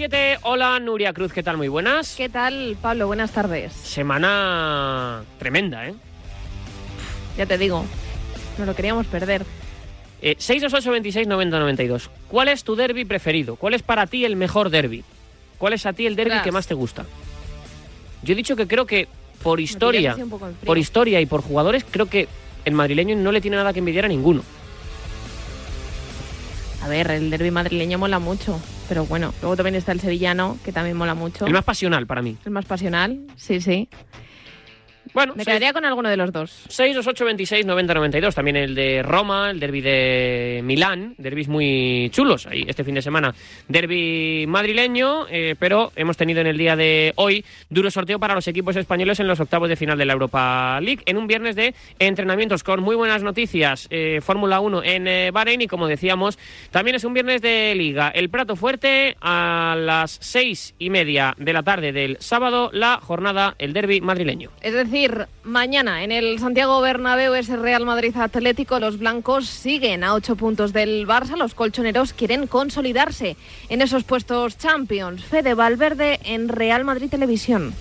7. Hola, Nuria Cruz, ¿qué tal? Muy buenas. ¿Qué tal, Pablo? Buenas tardes. Semana tremenda, ¿eh? Ya te digo, no lo queríamos perder. Eh, 628 26 90 92. ¿Cuál es tu derby preferido? ¿Cuál es para ti el mejor derby? ¿Cuál es a ti el derby que más te gusta? Yo he dicho que creo que por historia, por historia y por jugadores, creo que el madrileño no le tiene nada que envidiar a ninguno. A ver, el derby madrileño mola mucho, pero bueno, luego también está el sevillano, que también mola mucho. El más pasional para mí. El más pasional, sí, sí. Bueno, Me seis- quedaría con alguno de los dos. 628 26 90 92. También el de Roma, el derby de Milán. Derbis muy chulos ahí este fin de semana. Derby madrileño, eh, pero hemos tenido en el día de hoy duro sorteo para los equipos españoles en los octavos de final de la Europa League. En un viernes de entrenamientos con muy buenas noticias. eh, Fórmula 1 en eh, Bahrein y como decíamos, también es un viernes de liga. El plato fuerte a las seis y media de la tarde del sábado, la jornada, el derby madrileño. Es decir, mañana en el Santiago Bernabéu ese Real Madrid Atlético, los blancos siguen a ocho puntos del Barça, los colchoneros quieren consolidarse en esos puestos Champions. Fede Valverde en Real Madrid Televisión.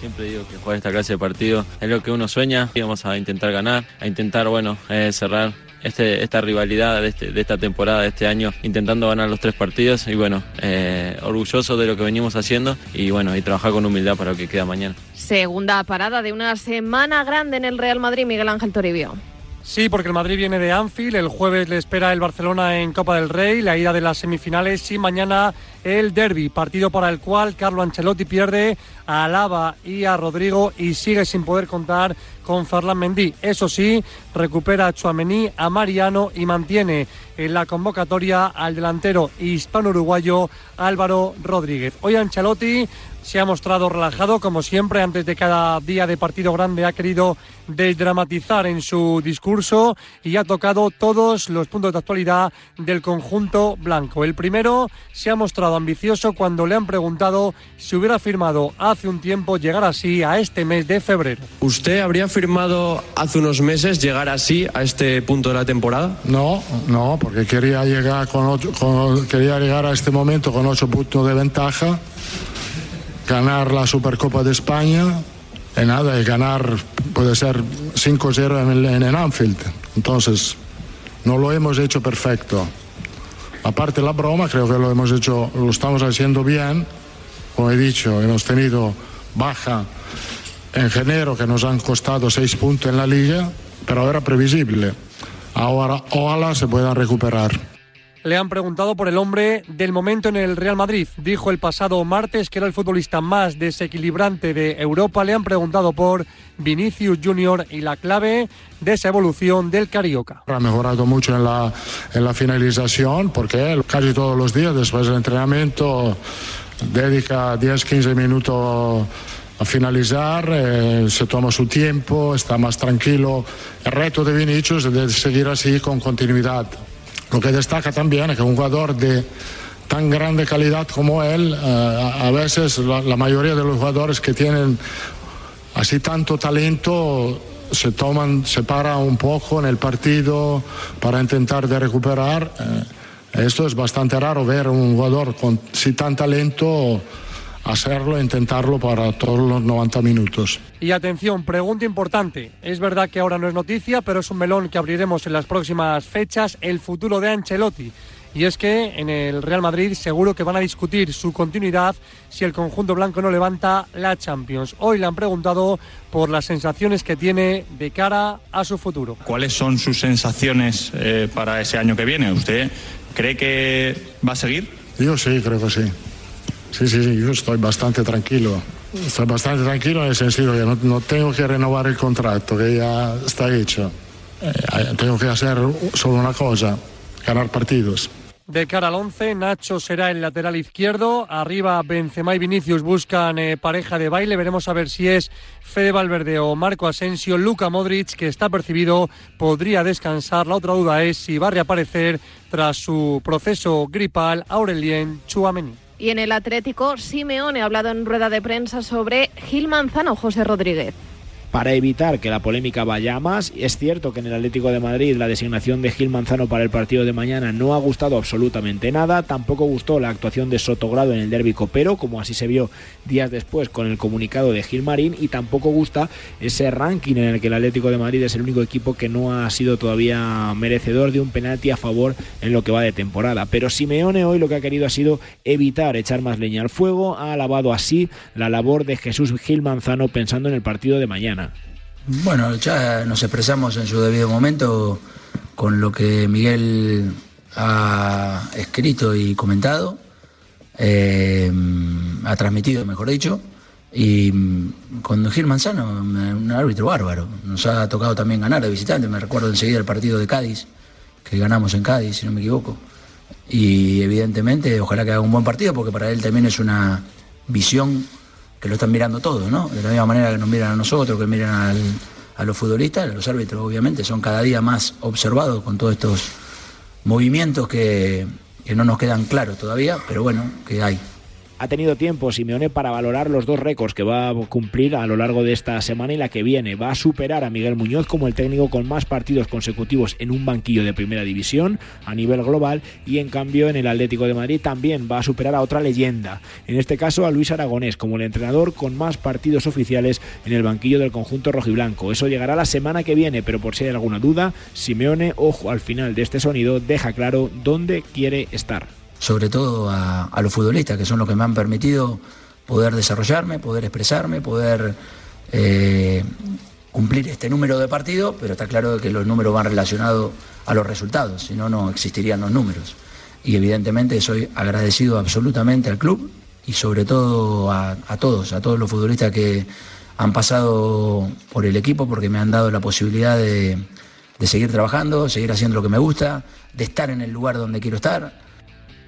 Siempre digo que jugar esta clase de partido es lo que uno sueña y vamos a intentar ganar, a intentar, bueno, eh, cerrar este, esta rivalidad de, este- de esta temporada, de este año, intentando ganar los tres partidos y bueno, eh, orgulloso de lo que venimos haciendo y bueno, y trabajar con humildad para lo que queda mañana. Segunda parada de una semana grande en el Real Madrid, Miguel Ángel Toribio. Sí, porque el Madrid viene de Anfield, el jueves le espera el Barcelona en Copa del Rey, la ida de las semifinales y mañana el derby, partido para el cual Carlo Ancelotti pierde a Alaba y a Rodrigo y sigue sin poder contar con Ferland Mendy. Eso sí, recupera a Chuamení, a Mariano y mantiene en la convocatoria al delantero hispano-uruguayo Álvaro Rodríguez. Hoy Ancelotti se ha mostrado relajado, como siempre, antes de cada día de partido grande ha querido desdramatizar en su discurso y ha tocado todos los puntos de actualidad del conjunto blanco. El primero se ha mostrado ambicioso cuando le han preguntado si hubiera firmado hace un tiempo llegar así a este mes de febrero. ¿Usted habría firmado hace unos meses llegar así a este punto de la temporada? No, no, porque quería llegar, quería llegar a este momento con ocho puntos de ventaja, ganar la Supercopa de España y nada, y ganar puede ser 5-0 en en el Anfield. Entonces, no lo hemos hecho perfecto. Aparte la broma, creo que lo hemos hecho, lo estamos haciendo bien. Como he dicho, hemos tenido baja en enero que nos han costado seis puntos en la liga, pero era previsible. Ahora, ojalá se puedan recuperar. Le han preguntado por el hombre del momento en el Real Madrid. Dijo el pasado martes que era el futbolista más desequilibrante de Europa. Le han preguntado por Vinicius Junior y la clave de esa evolución del Carioca. Ha mejorado mucho en la, en la finalización porque casi todos los días después del entrenamiento dedica 10-15 minutos a finalizar, eh, se toma su tiempo, está más tranquilo. El reto de Vinicius es de seguir así con continuidad. Lo que destaca también es que un jugador de tan grande calidad como él, eh, a veces la, la mayoría de los jugadores que tienen así tanto talento se toman, se para un poco en el partido para intentar de recuperar. Eh, esto es bastante raro ver un jugador con sí tan talento hacerlo, intentarlo para todos los 90 minutos. Y atención, pregunta importante. Es verdad que ahora no es noticia, pero es un melón que abriremos en las próximas fechas, el futuro de Ancelotti. Y es que en el Real Madrid seguro que van a discutir su continuidad si el conjunto blanco no levanta la Champions. Hoy le han preguntado por las sensaciones que tiene de cara a su futuro. ¿Cuáles son sus sensaciones eh, para ese año que viene? ¿Usted cree que va a seguir? Yo sí, creo que sí. Sí, sí, sí, yo estoy bastante tranquilo. Estoy bastante tranquilo en el sentido que no, no tengo que renovar el contrato, que ya está hecho. Eh, tengo que hacer solo una cosa, ganar partidos. De cara al 11, Nacho será el lateral izquierdo. Arriba Benzema y Vinicius buscan eh, pareja de baile. Veremos a ver si es Fede Valverde o Marco Asensio. Luca Modric, que está percibido, podría descansar. La otra duda es si va a reaparecer tras su proceso gripal Aurelien Chouameni. Y en el Atlético, Simeone ha hablado en rueda de prensa sobre Gil Manzano, José Rodríguez. Para evitar que la polémica vaya a más. Es cierto que en el Atlético de Madrid la designación de Gil Manzano para el partido de mañana no ha gustado absolutamente nada, tampoco gustó la actuación de Sotogrado en el derbi copero, como así se vio días después con el comunicado de Gil Marín, y tampoco gusta ese ranking en el que el Atlético de Madrid es el único equipo que no ha sido todavía merecedor de un penalti a favor en lo que va de temporada. Pero Simeone hoy lo que ha querido ha sido evitar echar más leña al fuego, ha alabado así la labor de Jesús Gil Manzano pensando en el partido de mañana. Bueno, ya nos expresamos en su debido momento con lo que Miguel ha escrito y comentado, eh, ha transmitido, mejor dicho, y con Gil Manzano, un árbitro bárbaro. Nos ha tocado también ganar de visitante, me recuerdo enseguida el partido de Cádiz, que ganamos en Cádiz, si no me equivoco. Y evidentemente, ojalá que haga un buen partido, porque para él también es una visión que lo están mirando todos, ¿no? De la misma manera que nos miran a nosotros, que miran a los futbolistas, los árbitros obviamente son cada día más observados con todos estos movimientos que, que no nos quedan claros todavía, pero bueno, que hay ha tenido tiempo Simeone para valorar los dos récords que va a cumplir a lo largo de esta semana y la que viene. Va a superar a Miguel Muñoz como el técnico con más partidos consecutivos en un banquillo de primera división a nivel global y en cambio en el Atlético de Madrid también va a superar a otra leyenda, en este caso a Luis Aragonés como el entrenador con más partidos oficiales en el banquillo del conjunto rojiblanco. Eso llegará la semana que viene, pero por si hay alguna duda, Simeone, ojo al final de este sonido, deja claro dónde quiere estar sobre todo a, los futbolistas, que son los que me han permitido poder desarrollarme, poder expresarme, poder eh, cumplir este número de partidos, pero está claro que los números van relacionados a los resultados, si no, no existirían los números. Y evidentemente soy agradecido absolutamente al club y sobre todo a, todos, a todos los futbolistas que han pasado por el equipo porque me han dado la posibilidad de, de seguir trabajando, seguir haciendo lo que me gusta, de estar en el lugar donde quiero estar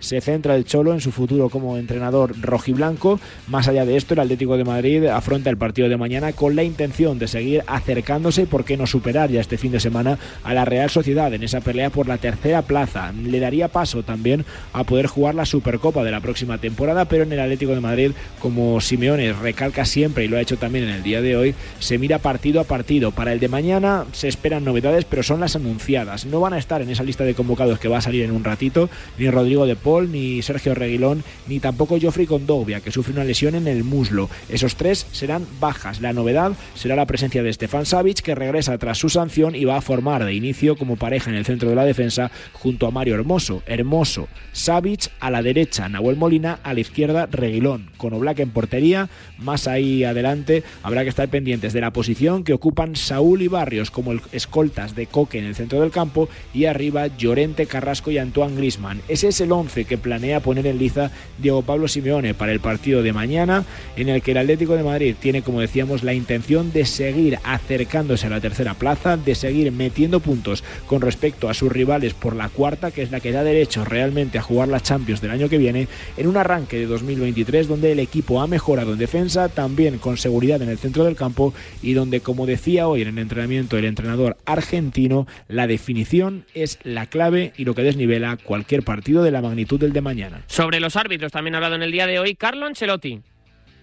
se centra el Cholo en su futuro como entrenador rojiblanco. Más allá de esto, el Atlético de Madrid afronta el partido de mañana con la intención de seguir acercándose y por qué no superar ya este fin de semana a la Real Sociedad en esa pelea por la tercera plaza. Le daría paso también a poder jugar la Supercopa de la próxima temporada, pero en el Atlético de Madrid, como Simeone recalca siempre y lo ha hecho también en el día de hoy, se mira partido a partido. Para el de mañana se esperan novedades, pero son las anunciadas. No van a estar en esa lista de convocados que va a salir en un ratito, ni Rodrigo de Ni Sergio Reguilón, ni tampoco Joffrey Condovia, que sufre una lesión en el muslo. Esos tres serán bajas. La novedad será la presencia de Stefan Savic, que regresa tras su sanción y va a formar de inicio como pareja en el centro de la defensa junto a Mario Hermoso. Hermoso, Savic a la derecha, Nahuel Molina a la izquierda, Reguilón. Con Oblak en portería, más ahí adelante habrá que estar pendientes de la posición que ocupan Saúl y Barrios como escoltas de Coque en el centro del campo y arriba Llorente, Carrasco y Antoine Grisman. Ese es el 11 que planea poner en liza Diego Pablo Simeone para el partido de mañana, en el que el Atlético de Madrid tiene, como decíamos, la intención de seguir acercándose a la tercera plaza, de seguir metiendo puntos con respecto a sus rivales por la cuarta, que es la que da derecho realmente a jugar la Champions del año que viene, en un arranque de 2023 donde el equipo ha mejorado en defensa, también con seguridad en el centro del campo y donde, como decía hoy en el entrenamiento el entrenador argentino, la definición es la clave y lo que desnivela cualquier partido de la magnitud de mañana. Sobre los árbitros también ha hablado en el día de hoy Carlo Ancelotti.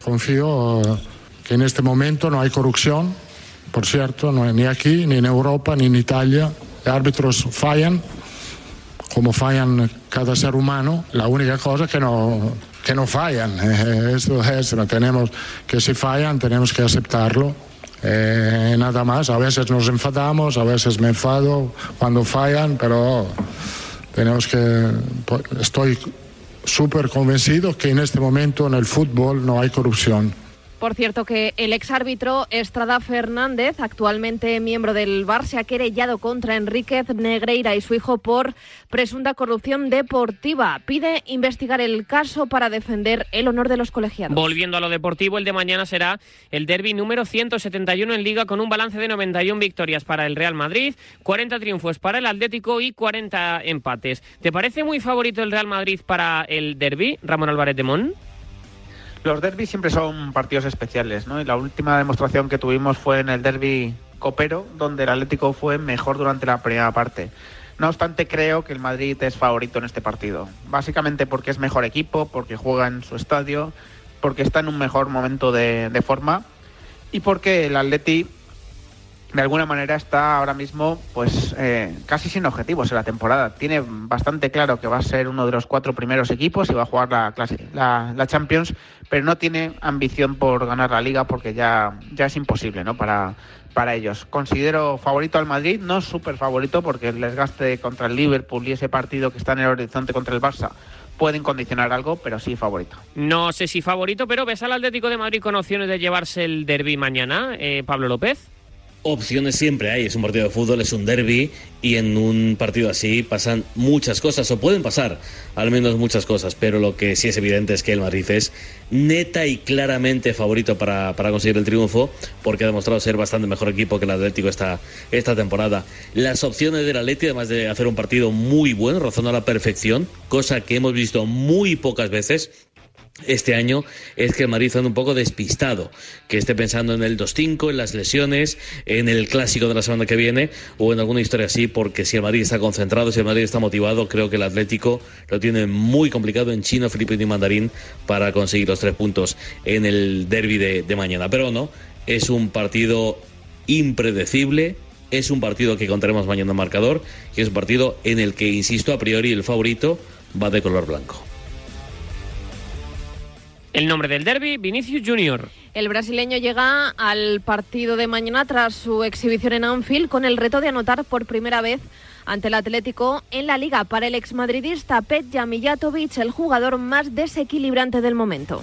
Confío eh, que en este momento no hay corrupción, por cierto, no, ni aquí, ni en Europa, ni en Italia. Los árbitros fallan, como fallan cada ser humano. La única cosa es que no, que no fallan. Esto es, no tenemos que si fallan tenemos que aceptarlo. Eh, nada más, a veces nos enfadamos, a veces me enfado cuando fallan, pero tenemos que, estoy súper convencido que en este momento en el fútbol no hay corrupción. Por cierto, que el exárbitro Estrada Fernández, actualmente miembro del VAR, se ha querellado contra Enríquez Negreira y su hijo por presunta corrupción deportiva. Pide investigar el caso para defender el honor de los colegiados. Volviendo a lo deportivo, el de mañana será el derby número 171 en Liga con un balance de 91 victorias para el Real Madrid, 40 triunfos para el Atlético y 40 empates. ¿Te parece muy favorito el Real Madrid para el derby, Ramón Álvarez de Mon? Los derbis siempre son partidos especiales, ¿no? Y la última demostración que tuvimos fue en el derby copero, donde el Atlético fue mejor durante la primera parte. No obstante, creo que el Madrid es favorito en este partido. Básicamente porque es mejor equipo, porque juega en su estadio, porque está en un mejor momento de, forma y porque el Atleti de alguna manera está ahora mismo pues eh, casi sin objetivos en la temporada. Tiene bastante claro que va a ser uno de los cuatro primeros equipos y va a jugar la, clase, la, Champions, pero no tiene ambición por ganar la liga porque ya, ya es imposible ¿no? para, para ellos. Considero favorito al Madrid, no súper favorito porque el desgaste contra el Liverpool y ese partido que está en el horizonte contra el Barça pueden condicionar algo, pero sí favorito. No sé si favorito, pero ves al Atlético de Madrid con opciones de llevarse el derby mañana, eh, Pablo López. Opciones siempre hay, es un partido de fútbol, es un derby y en un partido así pasan muchas cosas o pueden pasar al menos muchas cosas, pero lo que sí es evidente es que el Madrid es neta y claramente favorito para, para conseguir el triunfo porque ha demostrado ser bastante mejor equipo que el Atlético esta, esta temporada. Las opciones del Atlético, además de hacer un partido muy bueno, rozando a la perfección, cosa que hemos visto muy pocas veces, este año es que el Madrid anda un poco despistado, que esté pensando en el 2-5, en las lesiones, en el clásico de la semana que viene o en alguna historia así, porque si el Madrid está concentrado, si el Madrid está motivado, creo que el Atlético lo tiene muy complicado en chino, filipino y mandarín para conseguir los tres puntos en el derby de, de mañana. Pero no, es un partido impredecible, es un partido que contaremos mañana en marcador y es un partido en el que, insisto, a priori el favorito va de color blanco. El nombre del derby, Vinicius Junior. El brasileño llega al partido de mañana tras su exhibición en Anfield con el reto de anotar por primera vez ante el Atlético en la liga para el exmadridista Petja Mijatovic, el jugador más desequilibrante del momento.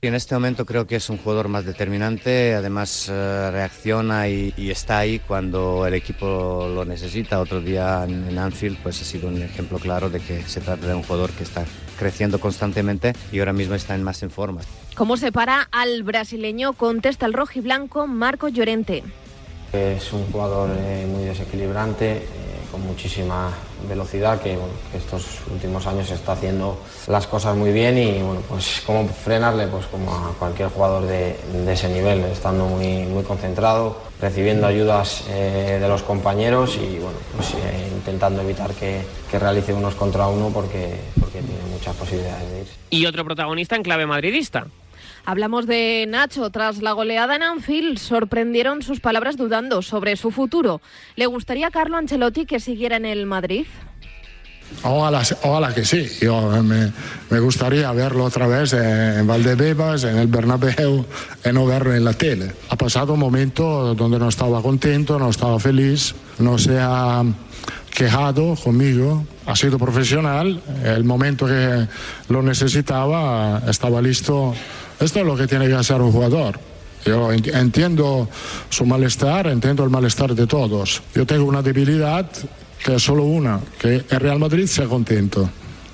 En este momento creo que es un jugador más determinante, además eh, reacciona y, y, está ahí cuando el equipo lo necesita. Otro día en, en, Anfield pues ha sido un ejemplo claro de que se trata de un jugador que está creciendo constantemente y ahora mismo está en más en forma. ¿Cómo se para al brasileño? Contesta el rojiblanco Marco Llorente. Es un jugador eh, muy desequilibrante, eh, con muchísima velocidad que, estos últimos años está haciendo las cosas muy bien y bueno, pues cómo frenarle pues como a cualquier jugador de, de ese nivel, estando muy, muy concentrado, recibiendo ayudas eh, de los compañeros y bueno, pues, eh, intentando evitar que, que, realice unos contra uno porque, porque tiene muchas posibilidades de irse. Y otro protagonista en clave madridista. Hablamos de Nacho. Tras la goleada en Anfield, sorprendieron sus palabras dudando sobre su futuro. ¿Le gustaría a Carlo Ancelotti que siguiera en el Madrid? Ojalá, ojalá, que sí. Yo me, me, gustaría verlo otra vez en Valdebebas, en el Bernabéu, y no verlo en la tele. Ha pasado un momento donde no estaba contento, no estaba feliz, no se ha quejado conmigo, ha sido profesional. El momento que lo necesitaba estaba listo. Esto es lo que tiene que hacer un jugador. Yo entiendo su malestar, entiendo el malestar de todos. Yo tengo una debilidad que es solo una, que el Real Madrid sea contento.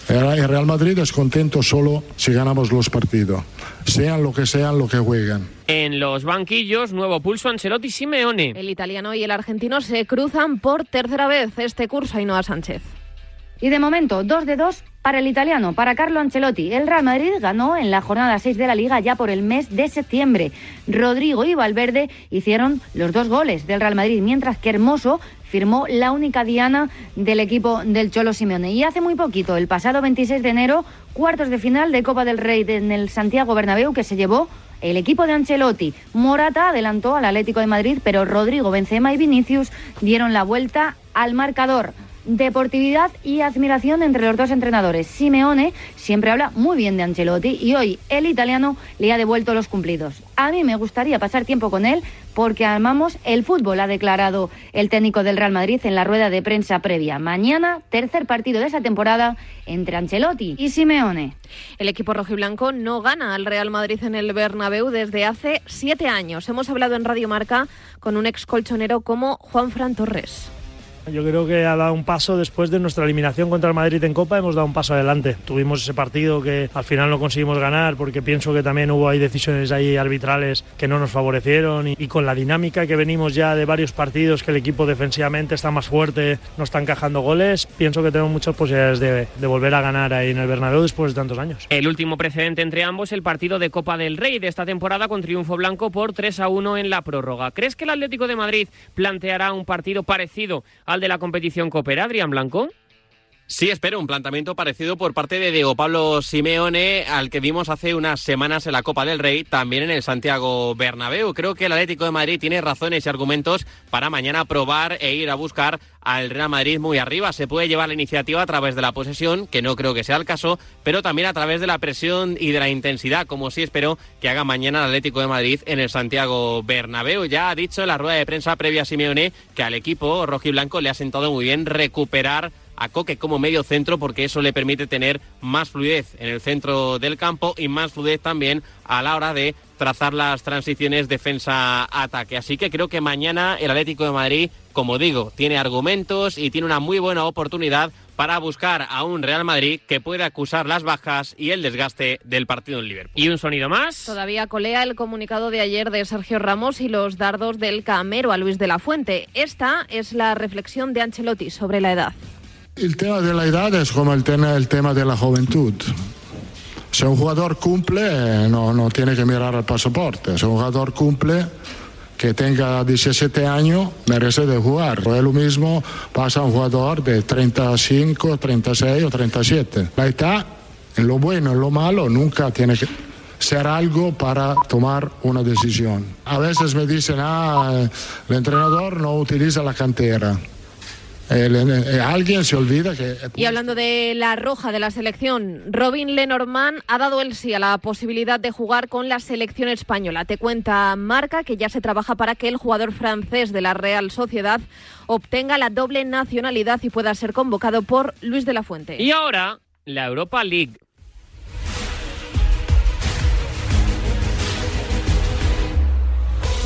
El Real Madrid es contento solo si ganamos los partidos, sean lo que sean lo que jueguen. En los banquillos, nuevo pulso Ancelotti Simeone. El italiano y el argentino se cruzan por tercera vez este curso Ainhoa Sánchez. Y de momento, dos de dos para el italiano, para Carlo Ancelotti. El Real Madrid ganó en la jornada 6 de la Liga ya por el mes de septiembre. Rodrigo y Valverde hicieron los dos goles del Real Madrid, mientras que Hermoso firmó la única diana del equipo del Cholo Simeone. Y hace muy poquito, el pasado 26 de enero, cuartos de final de Copa del Rey en el Santiago Bernabéu, que se llevó el equipo de Ancelotti. Morata adelantó al Atlético de Madrid, pero Rodrigo, Benzema y Vinicius dieron la vuelta al marcador deportividad y admiración entre los dos entrenadores. Simeone siempre habla muy bien de Ancelotti y hoy el italiano le ha devuelto los cumplidos. A mí me gustaría pasar tiempo con él porque amamos el fútbol, ha declarado el técnico del Real Madrid en la rueda de prensa previa. Mañana, tercer partido de esa temporada entre Ancelotti y Simeone. El equipo rojiblanco no gana al Real Madrid en el Bernabéu desde hace siete años. Hemos hablado en Radio Marca con un ex colchonero como Juan Fran Torres. Yo creo que ha dado un paso después de nuestra eliminación contra el Madrid en Copa, hemos dado un paso adelante. Tuvimos ese partido que al final no conseguimos ganar porque pienso que también hubo ahí decisiones ahí arbitrales que no nos favorecieron y, con la dinámica que venimos ya de varios partidos, que el equipo defensivamente está más fuerte, no está encajando goles, pienso que tenemos muchas posibilidades de, volver a ganar ahí en el Bernabéu después de tantos años. El último precedente entre ambos, el partido de Copa del Rey de esta temporada con triunfo blanco por 3 a 1 en la prórroga. ¿Crees que el Atlético de Madrid planteará un partido parecido al de la competición Coopera, Adrián Blanco? Sí, espero un planteamiento parecido por parte de Diego Pablo Simeone al que vimos hace unas semanas en la Copa del Rey, también en el Santiago Bernabéu. Creo que el Atlético de Madrid tiene razones y argumentos para mañana probar e ir a buscar al Real Madrid muy arriba. Se puede llevar la iniciativa a través de la posesión, que no creo que sea el caso, pero también a través de la presión y de la intensidad, como sí espero que haga mañana el Atlético de Madrid en el Santiago Bernabéu. Ya ha dicho en la rueda de prensa previa a Simeone que al equipo rojiblanco le ha sentado muy bien recuperar a Coque como medio centro porque eso le permite tener más fluidez en el centro del campo y más fluidez también a la hora de trazar las transiciones defensa-ataque. Así que creo que mañana el Atlético de Madrid, como digo, tiene argumentos y tiene una muy buena oportunidad para buscar a un Real Madrid que pueda acusar las bajas y el desgaste del partido en Liverpool. ¿Y un sonido más? Todavía colea el comunicado de ayer de Sergio Ramos y los dardos del Camero a Luis de la Fuente. Esta es la reflexión de Ancelotti sobre la edad. El tema de la edad es como el tema, el tema de la juventud. Si un jugador cumple, no, no tiene que mirar el pasaporte. Si un jugador cumple, que tenga 17 años, merece de jugar. Es lo mismo pasa a un jugador de 35, 36 o 37. La edad, en lo bueno, en lo malo, nunca tiene que ser algo para tomar una decisión. A veces me dicen, ah, el entrenador no utiliza la cantera. El, eh, alguien se olvida que... Y hablando de la roja de la selección, Robin Lenormand ha dado el sí a la posibilidad de jugar con la selección española. Te cuenta Marca que ya se trabaja para que el jugador francés de la Real Sociedad obtenga la doble nacionalidad y pueda ser convocado por Luis de la Fuente. Y ahora, la Europa League.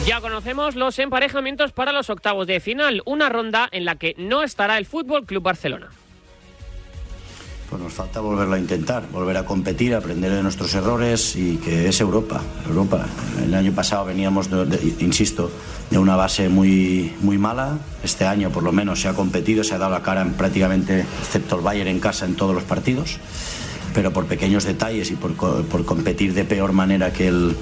Ya conocemos los emparejamientos para los octavos de final, una ronda en la que no estará el Fútbol Club Barcelona. Pues nos falta volverlo a intentar, volver a competir, aprender de nuestros errores y que es Europa. Europa. El año pasado veníamos, insisto, de una base muy, muy mala. Este año, por lo menos, se ha competido, se ha dado la cara en prácticamente, excepto el Bayern en casa, en todos los partidos. Pero por pequeños detalles y por, por competir de peor manera que el,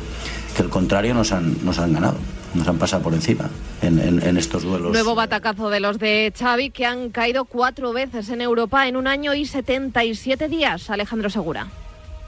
que el contrario, nos han, nos han ganado. Nos han pasado por encima en, en- en estos duelos. Nuevo batacazo de los de Xavi que han caído cuatro veces en Europa en un año y 77 días. Alejandro Segura.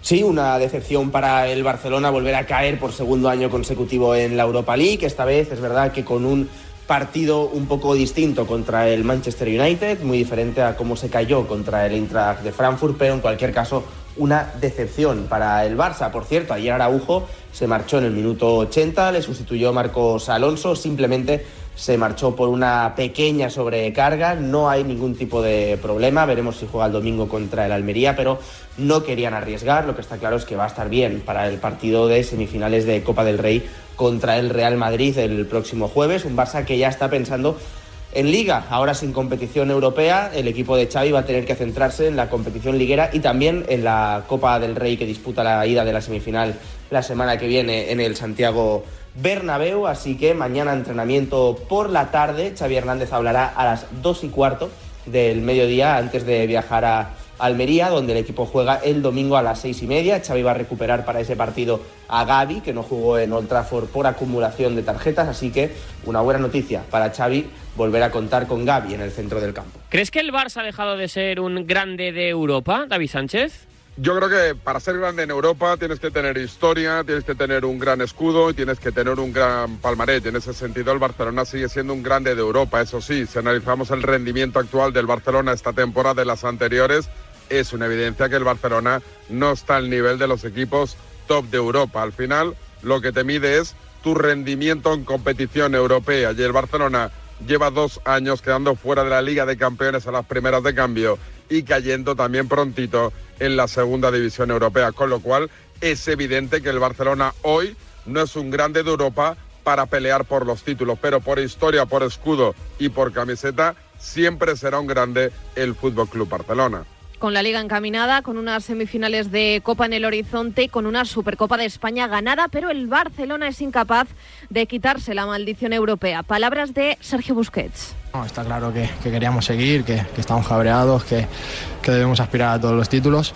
Sí, una decepción para el Barcelona volver a caer por segundo año consecutivo en la Europa League. Esta vez es verdad que con un partido un poco distinto contra el Manchester United, muy diferente a cómo se cayó contra el Eintracht de Frankfurt, pero en cualquier caso una decepción para el Barça. Por cierto, ayer Araujo se marchó en el minuto 80, le sustituyó Marcos Alonso, simplemente se marchó por una pequeña sobrecarga, no hay ningún tipo de problema, veremos si juega el domingo contra el Almería, pero no querían arriesgar, lo que está claro es que va a estar bien para el partido de semifinales de Copa del Rey contra el Real Madrid el próximo jueves, un Barça que ya está pensando en liga, ahora sin competición europea, el equipo de Xavi va a tener que centrarse en la competición liguera y también en la Copa del Rey que disputa la ida de la semifinal la semana que viene en el Santiago Bernabéu, así que mañana entrenamiento por la tarde, Xavi Hernández hablará a las 2 y cuarto del mediodía antes de viajar a Almería, donde el equipo juega el domingo a las seis y media. Xavi va a recuperar para ese partido a Gaby, que no jugó en Old Trafford por acumulación de tarjetas, así que una buena noticia para Xavi volver a contar con Gaby en el centro del campo. ¿Crees que el Barça ha dejado de ser un grande de Europa, David Sánchez? Yo creo que para ser grande en Europa tienes que tener historia, tienes que tener un gran escudo y tienes que tener un gran palmarés. Y en ese sentido el Barcelona sigue siendo un grande de Europa. Eso sí, si analizamos el rendimiento actual del Barcelona esta temporada de las anteriores, es una evidencia que el Barcelona no está al nivel de los equipos top de Europa. Al final lo que te mide es tu rendimiento en competición europea y el Barcelona lleva dos años quedando fuera de la Liga de Campeones a las primeras de cambio y cayendo también prontito en la segunda división europea, con lo cual es evidente que el Barcelona hoy no es un grande de Europa para pelear por los títulos, pero por historia, por escudo y por camiseta siempre será un grande el Fútbol Club Barcelona. Con la liga encaminada, con unas semifinales de Copa en el horizonte y con una Supercopa de España ganada, pero el Barcelona es incapaz de quitarse la maldición europea. Palabras de Sergio Busquets. Está claro que, que queríamos seguir, que, estamos cabreados, que debemos aspirar a todos los títulos,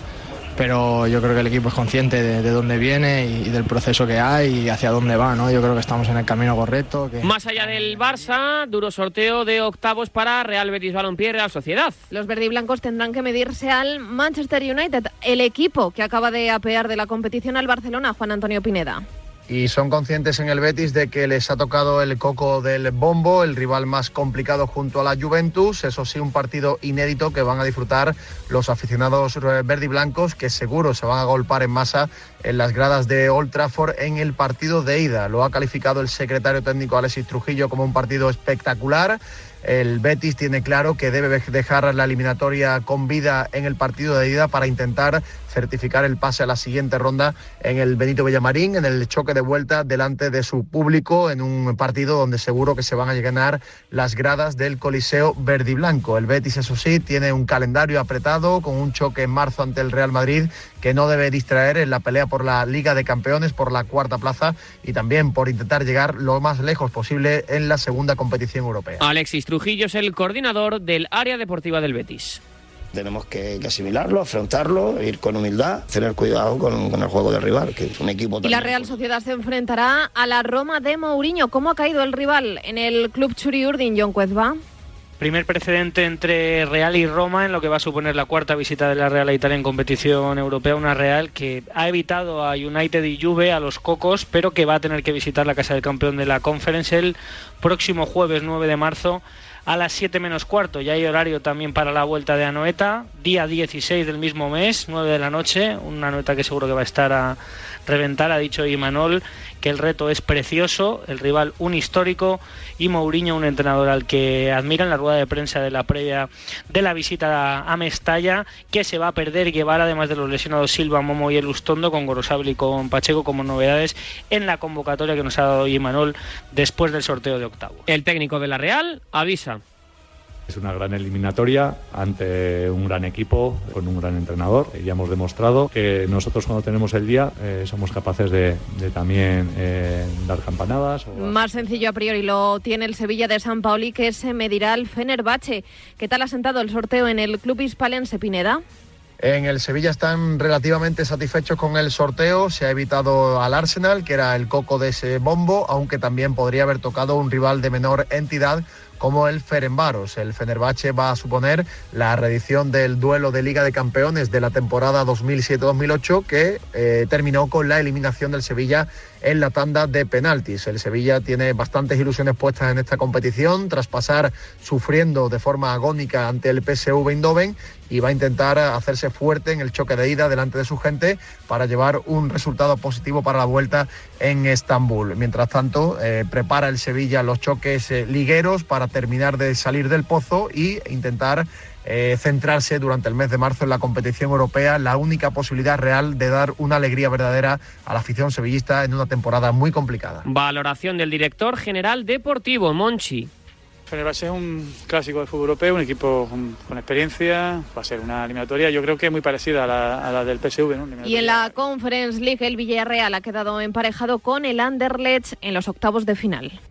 pero yo creo que el equipo es consciente de, de dónde viene y, y del proceso que hay y hacia dónde va, ¿no? Yo creo que estamos en el camino correcto. Que... Más allá del Barça, duro sorteo de octavos para Real Betis Balompié y Real Sociedad. Los verdiblancos tendrán que medirse al Manchester United, el equipo que acaba de apear de la competición al Barcelona, Juan Antonio Pineda y son conscientes en el Betis de que les ha tocado el coco del bombo, el rival más complicado junto a la Juventus. Eso sí, un partido inédito que van a disfrutar los aficionados verde y blancos que seguro se van a golpar en masa en las gradas de Old Trafford en el partido de ida. Lo ha calificado el secretario técnico Alexis Trujillo como un partido espectacular. El Betis tiene claro que debe dejar la eliminatoria con vida en el partido de ida para intentar certificar el pase a la siguiente ronda en el Benito Villamarín, en el choque de vuelta delante de su público, en un partido donde seguro que se van a llenar las gradas del Coliseo Verde y Blanco. El Betis, eso sí, tiene un calendario apretado con un choque en marzo ante el Real Madrid que no debe distraer en la pelea por la Liga de Campeones, por la cuarta plaza y también por intentar llegar lo más lejos posible en la segunda competición europea. Alexis Trujillo es el coordinador del área deportiva del Betis. Tenemos que, que, asimilarlo, afrontarlo, ir con humildad, tener cuidado con, con, el juego del rival, que es un equipo... Y la Real Sociedad se enfrentará a la Roma de Mourinho. ¿Cómo ha caído el rival en el club Churiurdin, John Cuezba? Primer precedente entre Real y Roma en lo que va a suponer la cuarta visita de la Real a Italia en competición europea. Una Real que ha evitado a United y Juve, a los Cocos, pero que va a tener que visitar la casa del campeón de la Conference el próximo jueves 9 de marzo a las 7 menos cuarto. Ya hay horario también para la vuelta de Anoeta, día 16 del mismo mes, 9 de la noche. Una Anoeta que seguro que va a estar a reventar. Ha dicho Imanol que el reto es precioso, el rival un histórico y Mourinho un entrenador al que admiran la rueda de prensa de la previa de la visita a Mestalla, que se va a perder llevar además de los lesionados Silva, Momo y Elustondo con Gorosabel y con Pacheco como novedades en la convocatoria que nos ha dado Imanol después del sorteo de octavo. El técnico de la Real avisa es una gran eliminatoria ante un gran equipo, con un gran entrenador. Ya hemos demostrado que nosotros cuando tenemos el día eh, somos capaces de, de también eh, dar campanadas. O... Más sencillo a priori lo tiene el Sevilla de San Paoli que se medirá al Fenerbahce. ¿Qué tal ha sentado el sorteo en el Club Hispalense Pineda? En el Sevilla están relativamente satisfechos con el sorteo. Se ha evitado al Arsenal, que era el coco de ese bombo, aunque también podría haber tocado un rival de menor entidad como el Ferenbaros. El Fenerbahce va a suponer la reedición del duelo de Liga de Campeones de la temporada 2007-2008 que eh, terminó con la eliminación del Sevilla en la tanda de penaltis. El Sevilla tiene bastantes ilusiones puestas en esta competición tras pasar sufriendo de forma agónica ante el PSV Eindhoven y va a intentar hacerse fuerte en el choque de ida delante de su gente para llevar un resultado positivo para la vuelta en Estambul. Mientras tanto, eh, prepara el Sevilla los choques eh, ligueros para terminar de salir del pozo y intentar eh, centrarse durante el mes de marzo en la competición europea, la única posibilidad real de dar una alegría verdadera a la afición sevillista en una temporada muy complicada. Valoración del director general deportivo, Monchi. Fenerbahce es un clásico del fútbol europeo, un equipo con, con, experiencia, va a ser una eliminatoria, yo creo que muy parecida a la, a la del PSV. ¿no? Y en la Conference League el Villarreal ha quedado emparejado con el Anderlecht en los octavos de final.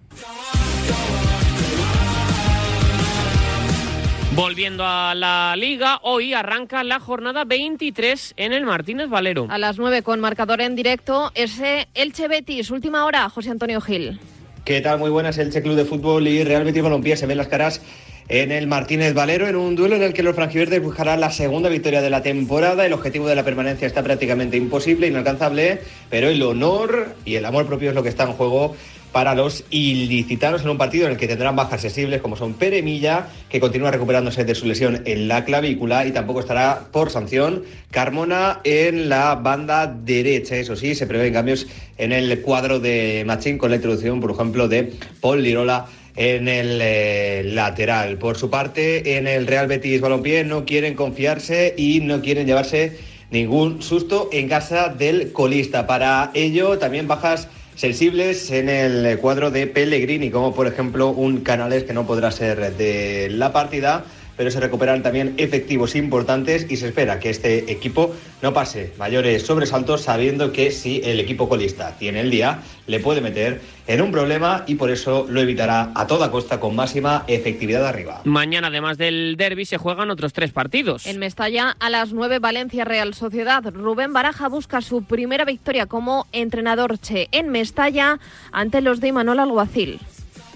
Volviendo a la liga, hoy arranca la jornada 23 en el Martínez Valero. A las 9 con marcador en directo, ese Elche Betis, última hora, José Antonio Gil. ¿Qué tal? Muy buenas, Elche Club de Fútbol y Real Betis Balompié se ven las caras en el Martínez Valero en un duelo en el que los franjiverdes buscarán la segunda victoria de la temporada. El objetivo de la permanencia está prácticamente imposible, inalcanzable, pero el honor y el amor propio es lo que está en juego para los ilicitanos en un partido en el que tendrán bajas sensibles como son Pere Milla, que continúa recuperándose de su lesión en la clavícula y tampoco estará por sanción Carmona en la banda derecha. Eso sí, se prevén cambios en el cuadro de Machín con la introducción, por ejemplo, de Paul Lirola en el eh, lateral. Por su parte, en el Real Betis Balompié no quieren confiarse y no quieren llevarse ningún susto en casa del colista. Para ello, también bajas sensibles en el cuadro de Pellegrini, como por ejemplo un Canales que no podrá ser de la partida, pero se recuperan también efectivos importantes y se espera que este equipo no pase mayores sobresaltos sabiendo que si el equipo colista tiene el día, le puede meter en un problema y por eso lo evitará a toda costa con máxima efectividad arriba. Mañana, además del derby, se juegan otros tres partidos. En Mestalla, a las 9, Valencia Real Sociedad. Rubén Baraja busca su primera victoria como entrenador Che en Mestalla ante los de Imanol Alguacil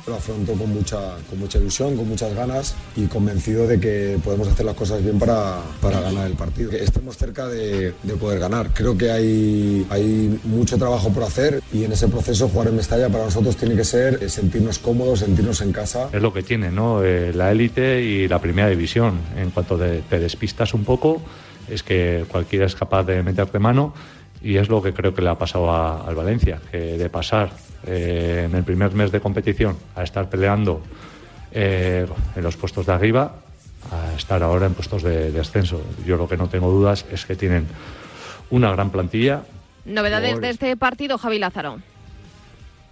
lo afronto con mucha, con mucha ilusión, con muchas ganas y convencido de que podemos hacer las cosas bien para, para ganar el partido. Que estemos cerca de, de, poder ganar. Creo que hay, hay mucho trabajo por hacer y en ese proceso jugar en Mestalla para nosotros tiene que ser sentirnos cómodos, sentirnos en casa. Es lo que tiene ¿no? Eh, la élite y la primera división. En cuanto de, te despistas un poco, es que cualquiera es capaz de meterte mano y es lo que creo que le ha pasado al Valencia, que de pasar eh, en el primer mes de competición a estar peleando eh, en los puestos de arriba a estar ahora en puestos de, de, ascenso. Yo lo que no tengo dudas es que tienen una gran plantilla. Novedades de este partido, Javi Lázaro.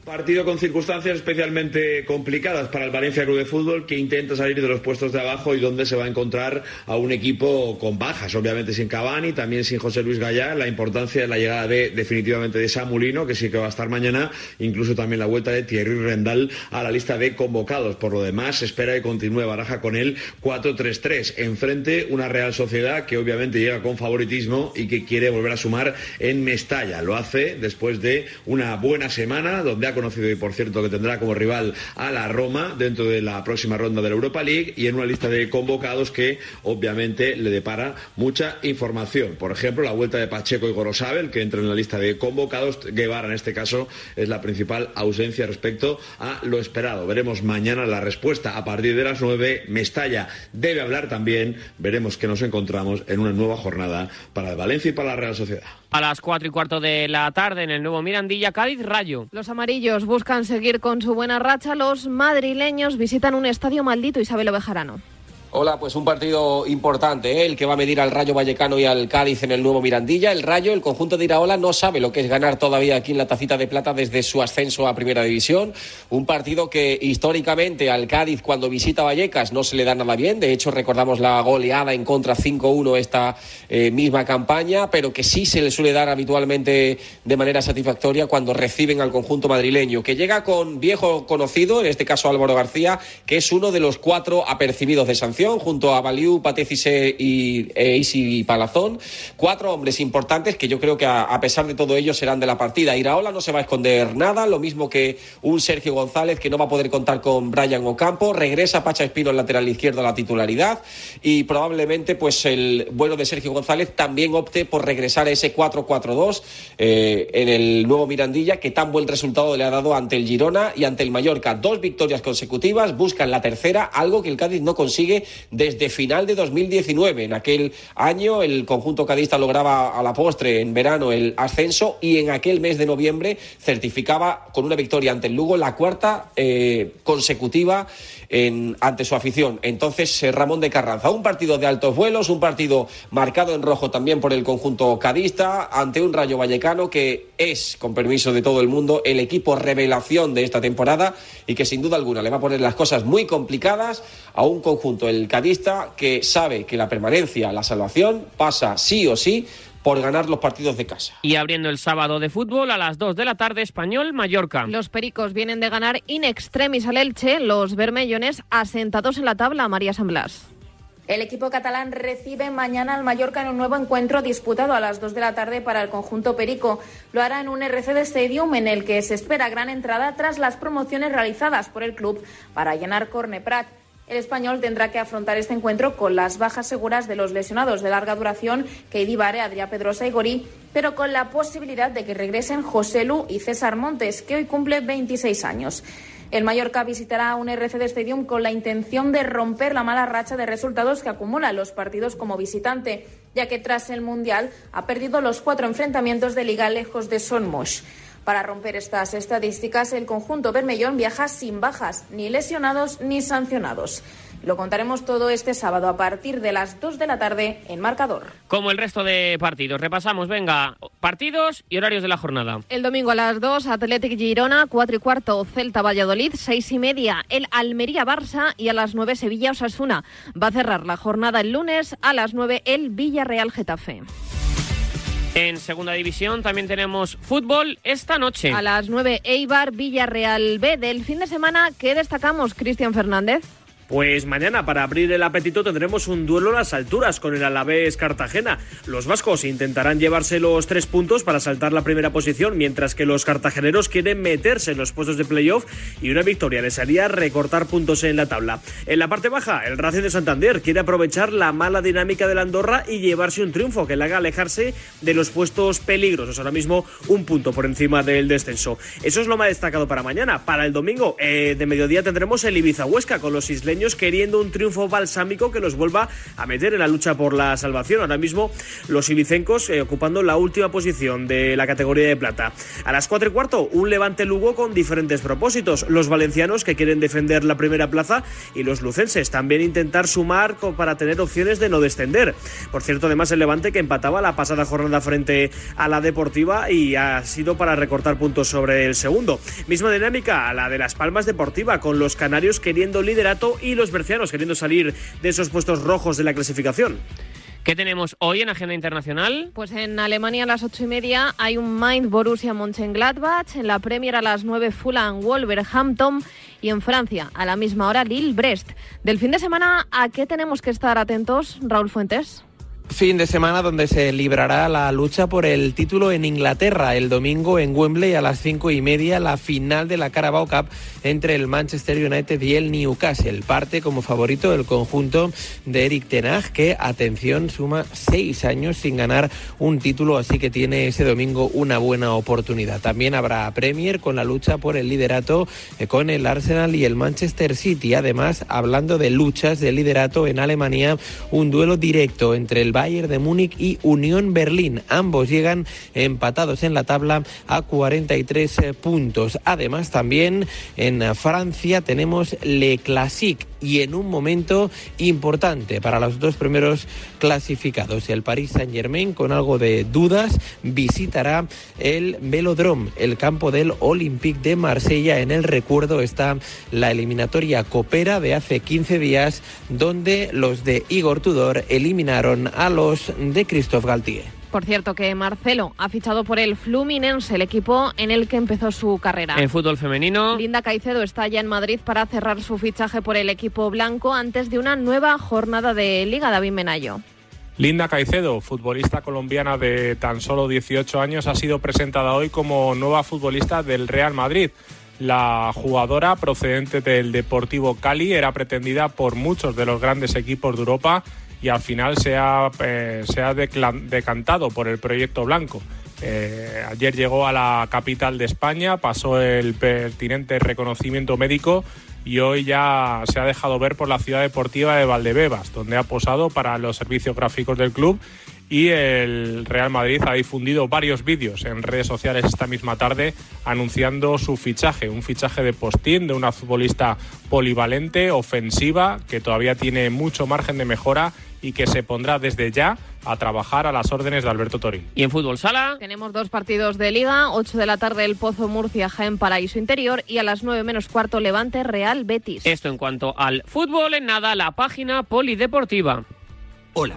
Partido con circunstancias especialmente complicadas para el Valencia Club de Fútbol que intenta salir de los puestos de abajo y donde se va a encontrar a un equipo con bajas, obviamente sin Cavani, también sin José Luis Gallá, la importancia de la llegada de definitivamente de Samulino, que sí que va a estar mañana, incluso también la vuelta de Thierry Rendal a la lista de convocados. Por lo demás, espera que continúe Baraja con el 4-3-3. Enfrente una Real Sociedad que obviamente llega con favoritismo y que quiere volver a sumar en Mestalla. Lo hace después de una buena semana donde ha conocido y por cierto que tendrá como rival a la Roma dentro de la próxima ronda de la Europa League y en una lista de convocados que obviamente le depara mucha información. Por ejemplo, la vuelta de Pacheco y Gorosabel, que entra en la lista de convocados. Guevara en este caso es la principal ausencia respecto a lo esperado. Veremos mañana la respuesta a partir de las 9. Mestalla debe hablar también. Veremos que nos encontramos en una nueva jornada para el Valencia y para la Real Sociedad. A las cuatro y cuarto de la tarde en el nuevo Mirandilla, Cádiz, Rayo. Los amarillos buscan seguir con su buena racha. Los madrileños visitan un estadio maldito, Isabel Ovejarano. Hola, pues un partido importante, ¿eh? el que va a medir al Rayo Vallecano y al Cádiz en el nuevo Mirandilla. El Rayo, el conjunto de Iraola, no sabe lo que es ganar todavía aquí en la tacita de plata desde su ascenso a Primera División. Un partido que históricamente al Cádiz cuando visita Vallecas no se le da nada bien. De hecho, recordamos la goleada en contra 5-1 esta eh, misma campaña, pero que sí se le suele dar habitualmente de manera satisfactoria cuando reciben al conjunto madrileño, que llega con viejo conocido, en este caso Álvaro García, que es uno de los cuatro apercibidos de sanción junto a Baliu, Patecise y e Isi Palazón. Cuatro hombres importantes que yo creo que a, pesar de todo ello serán de la partida. Iraola no se va a esconder nada, lo mismo que un Sergio González que no va a poder contar con Brian Ocampo. Regresa Pacha Espino en lateral izquierdo a la titularidad y probablemente pues el vuelo de Sergio González también opte por regresar a ese 4-4-2 eh, en el nuevo Mirandilla que tan buen resultado le ha dado ante el Girona y ante el Mallorca. Dos victorias consecutivas, buscan la tercera, algo que el Cádiz no consigue desde final de 2019. En aquel año el conjunto cadista lograba a la postre en verano el ascenso y en aquel mes de noviembre certificaba con una victoria ante el Lugo la cuarta eh, consecutiva en, ante su afición. Entonces, Ramón de Carranza, un partido de altos vuelos, un partido marcado en rojo también por el conjunto cadista, ante un Rayo Vallecano que es, con permiso de todo el mundo, el equipo revelación de esta temporada y que sin duda alguna le va a poner las cosas muy complicadas a un conjunto, el cadista, que sabe que la permanencia, la salvación, pasa sí o sí por ganar los partidos de casa. Y abriendo el sábado de fútbol a las 2 de la tarde, Español Mallorca. Los Pericos vienen de ganar in extremis al Elche, los bermellones asentados en la tabla, María San Blas. El equipo catalán recibe mañana al Mallorca en un nuevo encuentro disputado a las 2 de la tarde para el conjunto Perico. Lo hará en un RCD Stadium en el que se espera gran entrada tras las promociones realizadas por el club para llenar Corneprat. El español tendrá que afrontar este encuentro con las bajas seguras de los lesionados de larga duración, Keidi Vare, Adrià Pedrosa y Gorí, pero con la posibilidad de que regresen José Lu y César Montes, que hoy cumple 26 años. El Mallorca visitará un RCD Stadium con la intención de romper la mala racha de resultados que acumulan los partidos como visitante, ya que tras el Mundial ha perdido los cuatro enfrentamientos de liga lejos de Son Moix. Para romper estas estadísticas, el conjunto Bermellón viaja sin bajas, ni lesionados ni sancionados. Lo contaremos todo este sábado a partir de las 2 de la tarde en Marcador. Como el resto de partidos. Repasamos, venga, partidos y horarios de la jornada. El domingo a las 2, Athletic Girona, 4 y cuarto, Celta Valladolid, 6 y media, el Almería Barça y a las 9 Sevilla Osasuna. Va a cerrar la jornada el lunes a las 9 el Villarreal Getafe. En segunda división también tenemos fútbol esta noche. A las 9 Eibar Villarreal B del fin de semana. ¿Qué destacamos, Cristian Fernández? Pues mañana, para abrir el apetito, tendremos un duelo a las alturas con el Alavés Cartagena. Los vascos intentarán llevarse los tres puntos para saltar la primera posición, mientras que los cartageneros quieren meterse en los puestos de playoff y una victoria les haría recortar puntos en la tabla. En la parte baja, el Racing de Santander quiere aprovechar la mala dinámica de la Andorra y llevarse un triunfo que le haga alejarse de los puestos peligrosos. Ahora mismo un punto por encima del descenso. Eso es lo más destacado para mañana. Para el domingo eh, de mediodía tendremos el Ibiza Huesca con los isleños queriendo un triunfo balsámico que los vuelva a meter en la lucha por la salvación. Ahora mismo los ibicencos eh, ocupando la última posición de la categoría de plata. A las 4 y cuarto, un Levante Lugo con diferentes propósitos. Los valencianos que quieren defender la primera plaza y los lucenses también intentar sumar para tener opciones de no descender. Por cierto, además el Levante que empataba la pasada jornada frente a la Deportiva y ha sido para recortar puntos sobre el segundo. Misma dinámica a la de las Palmas Deportiva con los canarios queriendo liderato y los bercianos queriendo salir de esos puestos rojos de la clasificación. ¿Qué tenemos hoy en agenda internacional? Pues en Alemania a las ocho y media hay un Mind Borussia Mönchengladbach, en la Premier a las nueve Fulham Wolverhampton y en Francia a la misma hora Lille Brest. Del fin de semana, ¿a qué tenemos que estar atentos, Raúl Fuentes? Fin de semana donde se librará la lucha por el título en Inglaterra. El domingo en Wembley a las cinco y media la final de la Carabao Cup entre el Manchester United y el Newcastle. Parte como favorito el conjunto de Eric Tenag que, atención, suma seis años sin ganar un título, así que tiene ese domingo una buena oportunidad. También habrá Premier con la lucha por el liderato eh, con el Arsenal y el Manchester City. Además, hablando de luchas de liderato en Alemania, un duelo directo entre el Bayern de Múnich y Unión Berlín. Ambos llegan empatados en la tabla a 43 eh, puntos. Además, también en Francia tenemos Le Classique y en un momento importante para los dos primeros clasificados. El Paris Saint Germain, con algo de dudas, visitará el Velodrome, el campo del Olympique de Marsella. En el recuerdo está la eliminatoria Copera de hace 15 días, donde los de Igor Tudor eliminaron a los de Christophe Galtier. Por cierto, que Marcelo ha fichado por el Fluminense, el equipo en el que empezó su carrera. En fútbol femenino. Linda Caicedo está ya en Madrid para cerrar su fichaje por el equipo blanco antes de una nueva jornada de Liga David Menayo. Linda Caicedo, futbolista colombiana de tan solo 18 años, ha sido presentada hoy como nueva futbolista del Real Madrid. La jugadora procedente del Deportivo Cali era pretendida por muchos de los grandes equipos de Europa y al final se ha, eh, se ha decantado por el proyecto blanco. Eh, ayer llegó a la capital de España, pasó el pertinente reconocimiento médico y hoy ya se ha dejado ver por la ciudad deportiva de Valdebebas, donde ha posado para los servicios gráficos del club y el Real Madrid ha difundido varios vídeos en redes sociales esta misma tarde anunciando su fichaje, un fichaje de postín de una futbolista polivalente, ofensiva, que todavía tiene mucho margen de mejora y que se pondrá desde ya a trabajar a las órdenes de Alberto Torín. ¿Y en fútbol sala? Tenemos dos partidos de liga, 8 de la tarde el Pozo Murcia Jaén Paraíso Interior y a las 9 menos cuarto Levante Real Betis. Esto en cuanto al fútbol, en nada, la página polideportiva. Hola,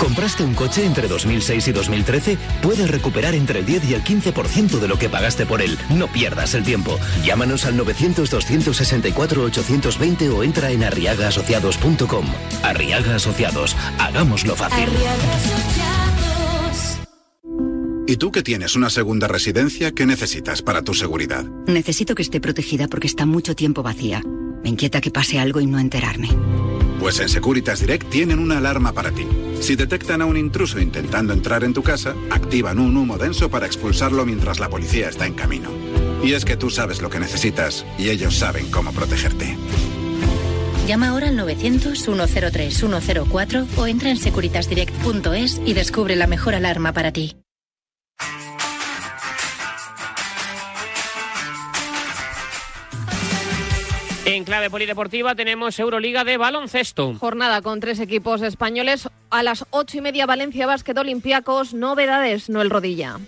¿Compraste un coche entre 2006 y 2013? Puedes recuperar entre el 10 y el 15% de lo que pagaste por él. No pierdas el tiempo. Llámanos al 900-264-820 o entra en arriagaasociados.com. Arriaga Asociados. Hagámoslo fácil. ¿Y tú que tienes una segunda residencia, qué necesitas para tu seguridad? Necesito que esté protegida porque está mucho tiempo vacía. Me inquieta que pase algo y no enterarme. Pues en Securitas Direct tienen una alarma para ti. Si detectan a un intruso intentando entrar en tu casa, activan un humo denso para expulsarlo mientras la policía está en camino. Y es que tú sabes lo que necesitas y ellos saben cómo protegerte. Llama ahora al 900-103-104 o entra en securitasdirect.es y descubre la mejor alarma para ti. En clave polideportiva tenemos Euroliga de baloncesto. Jornada con tres equipos españoles. A las ocho y media Valencia Básquet Olympiacos. Novedades, no el rodilla.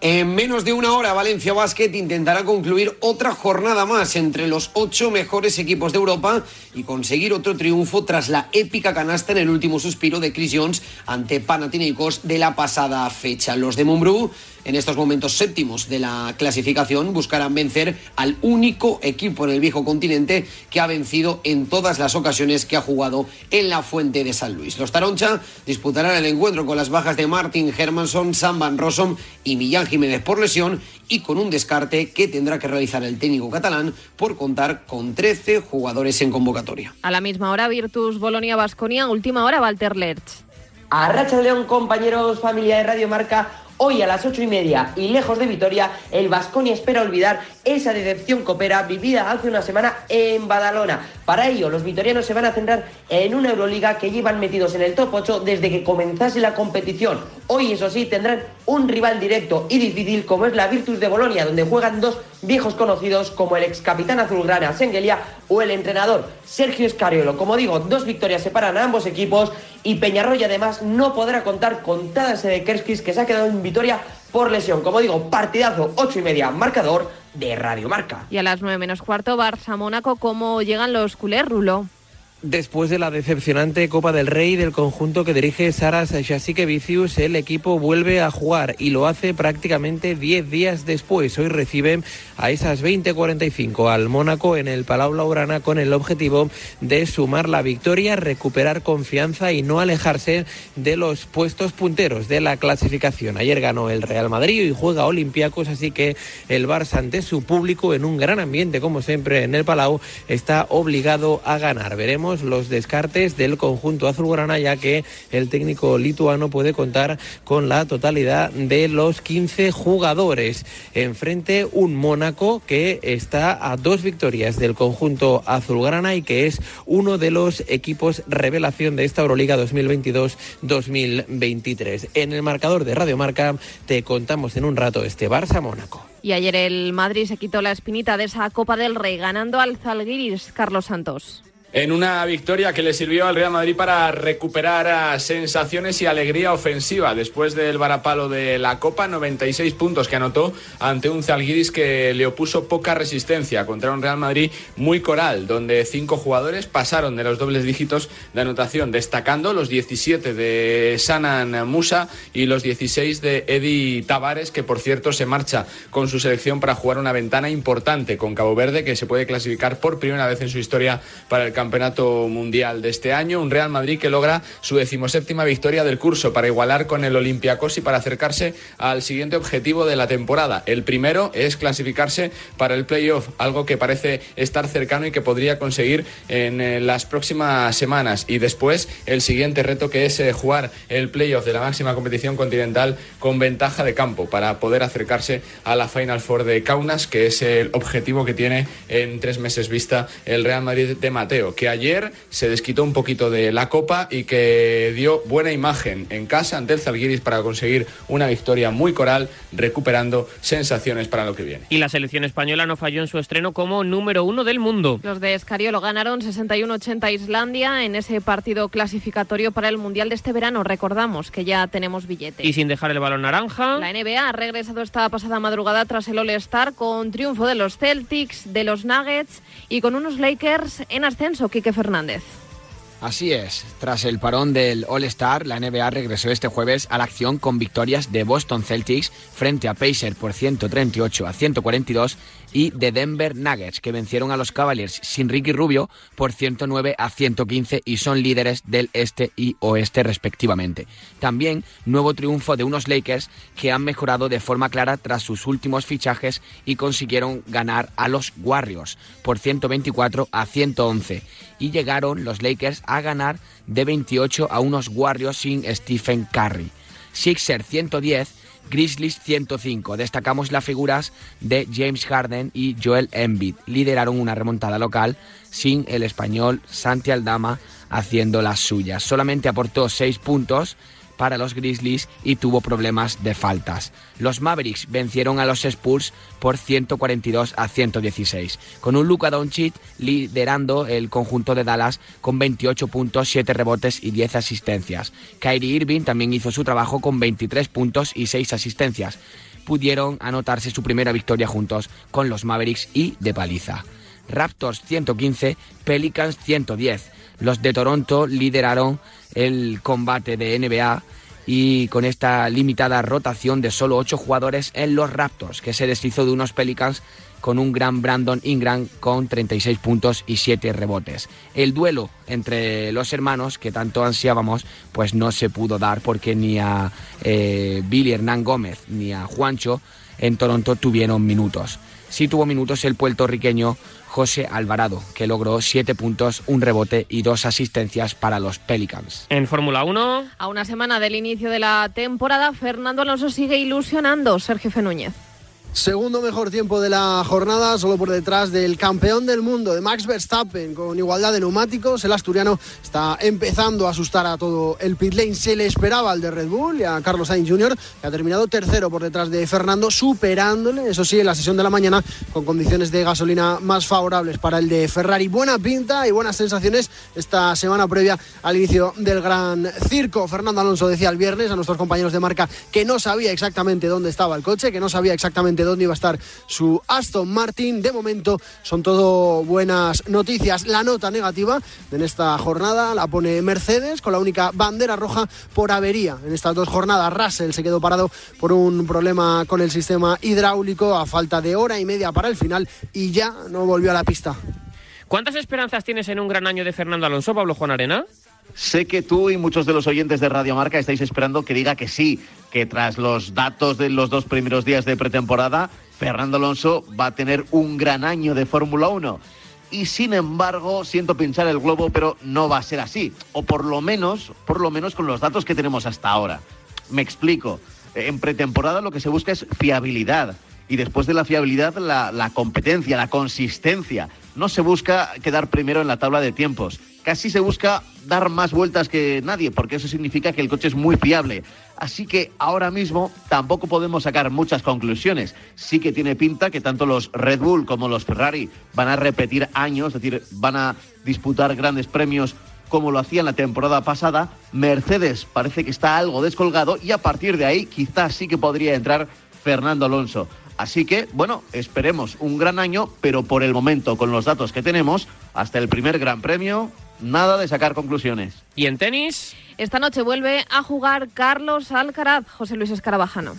En menos de una hora, Valencia Basket intentará concluir otra jornada más entre los ocho mejores equipos de Europa y conseguir otro triunfo tras la épica canasta en el último suspiro de Chris Jones ante Panathinaikos de la pasada fecha. Los de Mumbrú en estos momentos séptimos de la clasificación, buscarán vencer al único equipo en el viejo continente que ha vencido en todas las ocasiones que ha jugado en la Fuente de San Luis. Los Taroncha disputarán el encuentro con las bajas de Martin Hermansson, Sam Van Rossum y Millán Jiménez por lesión y con un descarte que tendrá que realizar el técnico catalán por contar con 13 jugadores en convocatoria. A la misma hora, Virtus Bolonia Basconia, última hora, Walter Lerch. A Racha León, compañeros, familia de Radio Marca, Hoy a las ocho y media y lejos de Vitoria, el Vasconia espera olvidar esa decepción copera vivida hace una semana en Badalona. Para ello, los vitorianos se van a centrar en una Euroliga que llevan metidos en el top 8 desde que comenzase la competición. Hoy, eso sí, tendrán un rival directo y difícil como es la Virtus de Bolonia, donde juegan dos viejos conocidos como el ex capitán azulgrana Sengelia o el entrenador Sergio Escariolo. Como digo, dos victorias separan a ambos equipos y Peñarroya además no podrá contar con Tadas de Kerskis que se ha quedado en Vitoria por lesión. Como digo, partidazo ocho y media, marcador de Radio Marca. Y a las nueve menos cuarto, Barça-Mónaco, ¿cómo llegan los culés, Rulo? Después de la decepcionante Copa del Rey del conjunto que dirige Saras Vicius, el equipo vuelve a jugar y lo hace prácticamente 10 días después. Hoy recibe a esas 20:45 al Mónaco en el Palau Laurana con el objetivo de sumar la victoria, recuperar confianza y no alejarse de los puestos punteros de la clasificación. Ayer ganó el Real Madrid y juega Olympiacos, así que el Barça ante su público en un gran ambiente como siempre en el Palau está obligado a ganar. Veremos los descartes del conjunto azulgrana, ya que el técnico lituano puede contar con la totalidad de los 15 jugadores. Enfrente un Mónaco que está a dos victorias del conjunto azulgrana y que es uno de los equipos revelación de esta Euroliga 2022-2023. En el marcador de Radio Marca te contamos en un rato este Barça-Mónaco. Y ayer el Madrid se quitó la espinita de esa Copa del Rey ganando al Zalgiris Carlos Santos. En una victoria que le sirvió al Real Madrid para recuperar sensaciones y alegría ofensiva después del varapalo de la Copa, 96 puntos que anotó ante un Zalgiris que le opuso poca resistencia contra un Real Madrid muy coral, donde cinco jugadores pasaron de los dobles dígitos de anotación, destacando los 17 de Sanan Musa y los 16 de Eddie Tavares, que por cierto se marcha con su selección para jugar una ventana importante con Cabo Verde, que se puede clasificar por primera vez en su historia para el Campeonato Mundial de este año. Un Real Madrid que logra su decimoséptima victoria del curso para igualar con el Olympiacos y para acercarse al siguiente objetivo de la temporada. El primero es clasificarse para el playoff, algo que parece estar cercano y que podría conseguir en eh, las próximas semanas. Y después el siguiente reto que es eh, jugar el playoff de la máxima competición continental con ventaja de campo para poder acercarse a la Final Four de Kaunas, que es el objetivo que tiene en tres meses vista el Real Madrid de Mateo que ayer se desquitó un poquito de la Copa y que dio buena imagen en casa ante el Zalgiris para conseguir una victoria muy coral, recuperando sensaciones para lo que viene. Y la selección española no falló en su estreno como número uno del mundo. Los de Escariolo ganaron 61-80 a Islandia en ese partido clasificatorio para el Mundial de este verano. Recordamos que ya tenemos billete. Y sin dejar el balón naranja. La NBA ha regresado esta pasada madrugada tras el All-Star con triunfo de los Celtics, de los Nuggets y con unos Lakers en ascenso o Quique Fernández. Así es, tras el parón del All-Star, la NBA regresó este jueves a la acción con victorias de Boston Celtics frente a Pacers por 138 a 142 y de Denver Nuggets, que vencieron a los Cavaliers sin Ricky Rubio por 109 a 115 y son líderes del este y oeste respectivamente. También nuevo triunfo de unos Lakers que han mejorado de forma clara tras sus últimos fichajes y consiguieron ganar a los Warriors por 124 a 111 y llegaron los Lakers a ganar de 28 a unos Warriors sin Stephen Curry. Sixers 110, Grizzlies 105. Destacamos las figuras de James Harden y Joel Embiid. Lideraron una remontada local sin el español Santi Aldama haciendo las suyas. Solamente aportó 6 puntos para los Grizzlies y tuvo problemas de faltas. Los Mavericks vencieron a los Spurs por 142 a 116, con un Luka Doncic liderando el conjunto de Dallas con 28 puntos, 7 rebotes y 10 asistencias. Kyrie Irving también hizo su trabajo con 23 puntos y 6 asistencias. Pudieron anotarse su primera victoria juntos con los Mavericks y de paliza. Raptors 115, Pelicans 110. Los de Toronto lideraron el combate de NBA y con esta limitada rotación de solo 8 jugadores en los Raptors, que se deshizo de unos Pelicans con un gran Brandon Ingram con 36 puntos y 7 rebotes. El duelo entre los hermanos que tanto ansiábamos pues no se pudo dar porque ni a eh, Billy Hernán Gómez ni a Juancho en Toronto tuvieron minutos. Sí tuvo minutos el puertorriqueño José Alvarado, que logró 7 puntos, un rebote y dos asistencias para los Pelicans. En Fórmula 1. A una semana del inicio de la temporada, Fernando Alonso sigue ilusionando. Sergio Fenúñez. Segundo mejor tiempo de la jornada, solo por detrás del campeón del mundo, de Max Verstappen, con igualdad de neumáticos. El asturiano está empezando a asustar a todo el pit lane. Se le esperaba al de Red Bull y a Carlos Sainz Jr., que ha terminado tercero por detrás de Fernando, superándole, eso sí, en la sesión de la mañana, con condiciones de gasolina más favorables para el de Ferrari. Buena pinta y buenas sensaciones esta semana previa al inicio del gran circo. Fernando Alonso decía el viernes a nuestros compañeros de marca que no sabía exactamente dónde estaba el coche, que no sabía exactamente dónde iba a estar su Aston Martin. De momento son todo buenas noticias. La nota negativa en esta jornada la pone Mercedes con la única bandera roja por avería. En estas dos jornadas Russell se quedó parado por un problema con el sistema hidráulico a falta de hora y media para el final y ya no volvió a la pista. ¿Cuántas esperanzas tienes en un gran año de Fernando Alonso, Pablo Juan Arena? Sé que tú y muchos de los oyentes de Radio Marca estáis esperando que diga que sí, que tras los datos de los dos primeros días de pretemporada, Fernando Alonso va a tener un gran año de Fórmula 1. Y sin embargo, siento pinchar el globo, pero no va a ser así. O por lo menos, por lo menos con los datos que tenemos hasta ahora. Me explico. En pretemporada lo que se busca es fiabilidad. Y después de la fiabilidad, la, la competencia, la consistencia. No se busca quedar primero en la tabla de tiempos casi se busca dar más vueltas que nadie, porque eso significa que el coche es muy fiable. Así que ahora mismo tampoco podemos sacar muchas conclusiones. Sí que tiene pinta que tanto los Red Bull como los Ferrari van a repetir años, es decir, van a disputar grandes premios como lo hacían la temporada pasada. Mercedes parece que está algo descolgado y a partir de ahí quizás sí que podría entrar Fernando Alonso. Así que, bueno, esperemos un gran año, pero por el momento, con los datos que tenemos, hasta el primer Gran Premio, nada de sacar conclusiones. ¿Y en tenis? Esta noche vuelve a jugar Carlos Alcaraz, José Luis Escarabajano.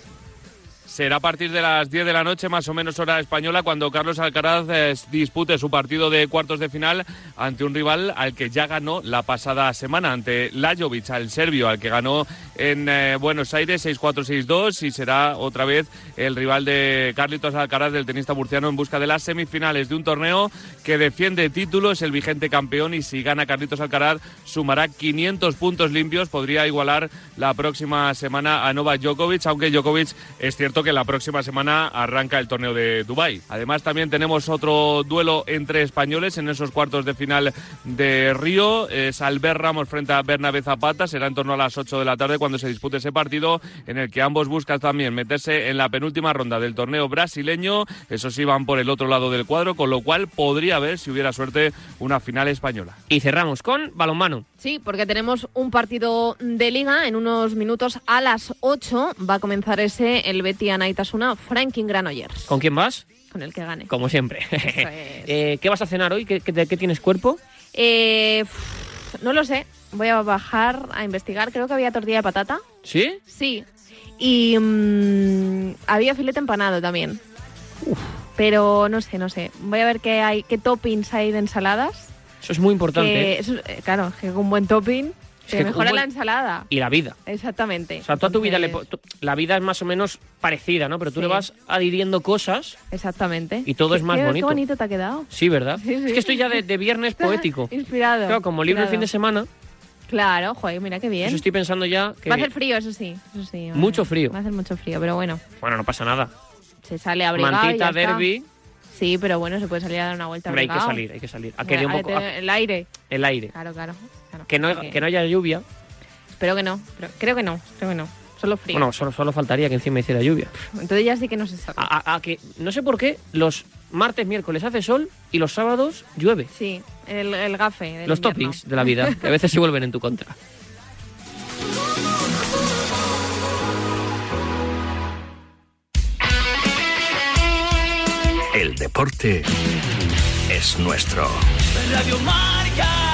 Será a partir de las 10 de la noche, más o menos hora española, cuando Carlos Alcaraz eh, dispute su partido de cuartos de final ante un rival al que ya ganó la pasada semana, ante Lajovic, al serbio, al que ganó en eh, Buenos Aires 6-4-6-2 y será otra vez el rival de Carlitos Alcaraz, del tenista murciano, en busca de las semifinales de un torneo que defiende título, es el vigente campeón y si gana Carlitos Alcaraz sumará 500 puntos limpios, podría igualar la próxima semana a Novak Djokovic, aunque Djokovic es cierto que la próxima semana arranca el torneo de Dubái. Además también tenemos otro duelo entre españoles en esos cuartos de final de Río, es Albert Ramos frente a Bernabé Zapata, será en torno a las 8 de la tarde cuando se dispute ese partido en el que ambos buscan también meterse en la penúltima ronda del torneo brasileño, eso sí van por el otro lado del cuadro, con lo cual podría haber, si hubiera suerte, una final española. Y cerramos con balonmano. Sí, porque tenemos un partido de liga en unos minutos a las 8. Va a comenzar ese el Betis Anaitasuna Franklin Granollers. ¿Con quién vas? Con el que gane. Como siempre. eh, ¿Qué vas a cenar hoy? ¿Qué, qué, qué tienes cuerpo? Eh, no lo sé. Voy a bajar a investigar. Creo que había tortilla de patata. ¿Sí? Sí. Y mmm, había filete empanado también. Uf. Pero no sé, no sé. Voy a ver qué hay, qué toppings hay de ensaladas. Eso es muy importante. Que, eso, claro, que un buen topping. Es que mejora la ensalada. Y la vida. Exactamente. O sea, toda tu vida, le po- la vida es más o menos parecida, ¿no? Pero tú Sí. le vas adhiriendo cosas. Exactamente. Y todo es más qué- bonito. Qué bonito te ha quedado. Sí, ¿verdad? Sí, sí. Es que estoy ya de, de viernes poético. Inspirado. Claro, como libro el fin de semana, Claro, joder, mira qué bien. pues estoy pensando ya que... Va a hacer frío, eso sí. Eso Mucho frío. Va a hacer mucho frío, pero bueno, Bueno, no pasa nada. se sale abrigado y ya Mantita, está. derby... Sí, pero bueno, se puede salir a dar una vuelta Hombre, hay que salir, hay que salir. A que dé un poco... a- El aire. El aire. Claro, claro. claro. Que no, que no haya lluvia. Espero que no. pero creo que no. Creo que no. Solo frío. Bueno, solo, solo faltaría que encima hiciera lluvia. Entonces ya sí que no se sabe. A, a- a que, no sé por qué, los martes, miércoles hace sol y los sábados llueve. Sí, el, el gafe. del Los invierno. toppings de la vida, que a veces se vuelven en tu contra. El deporte es nuestro. Radio Marca.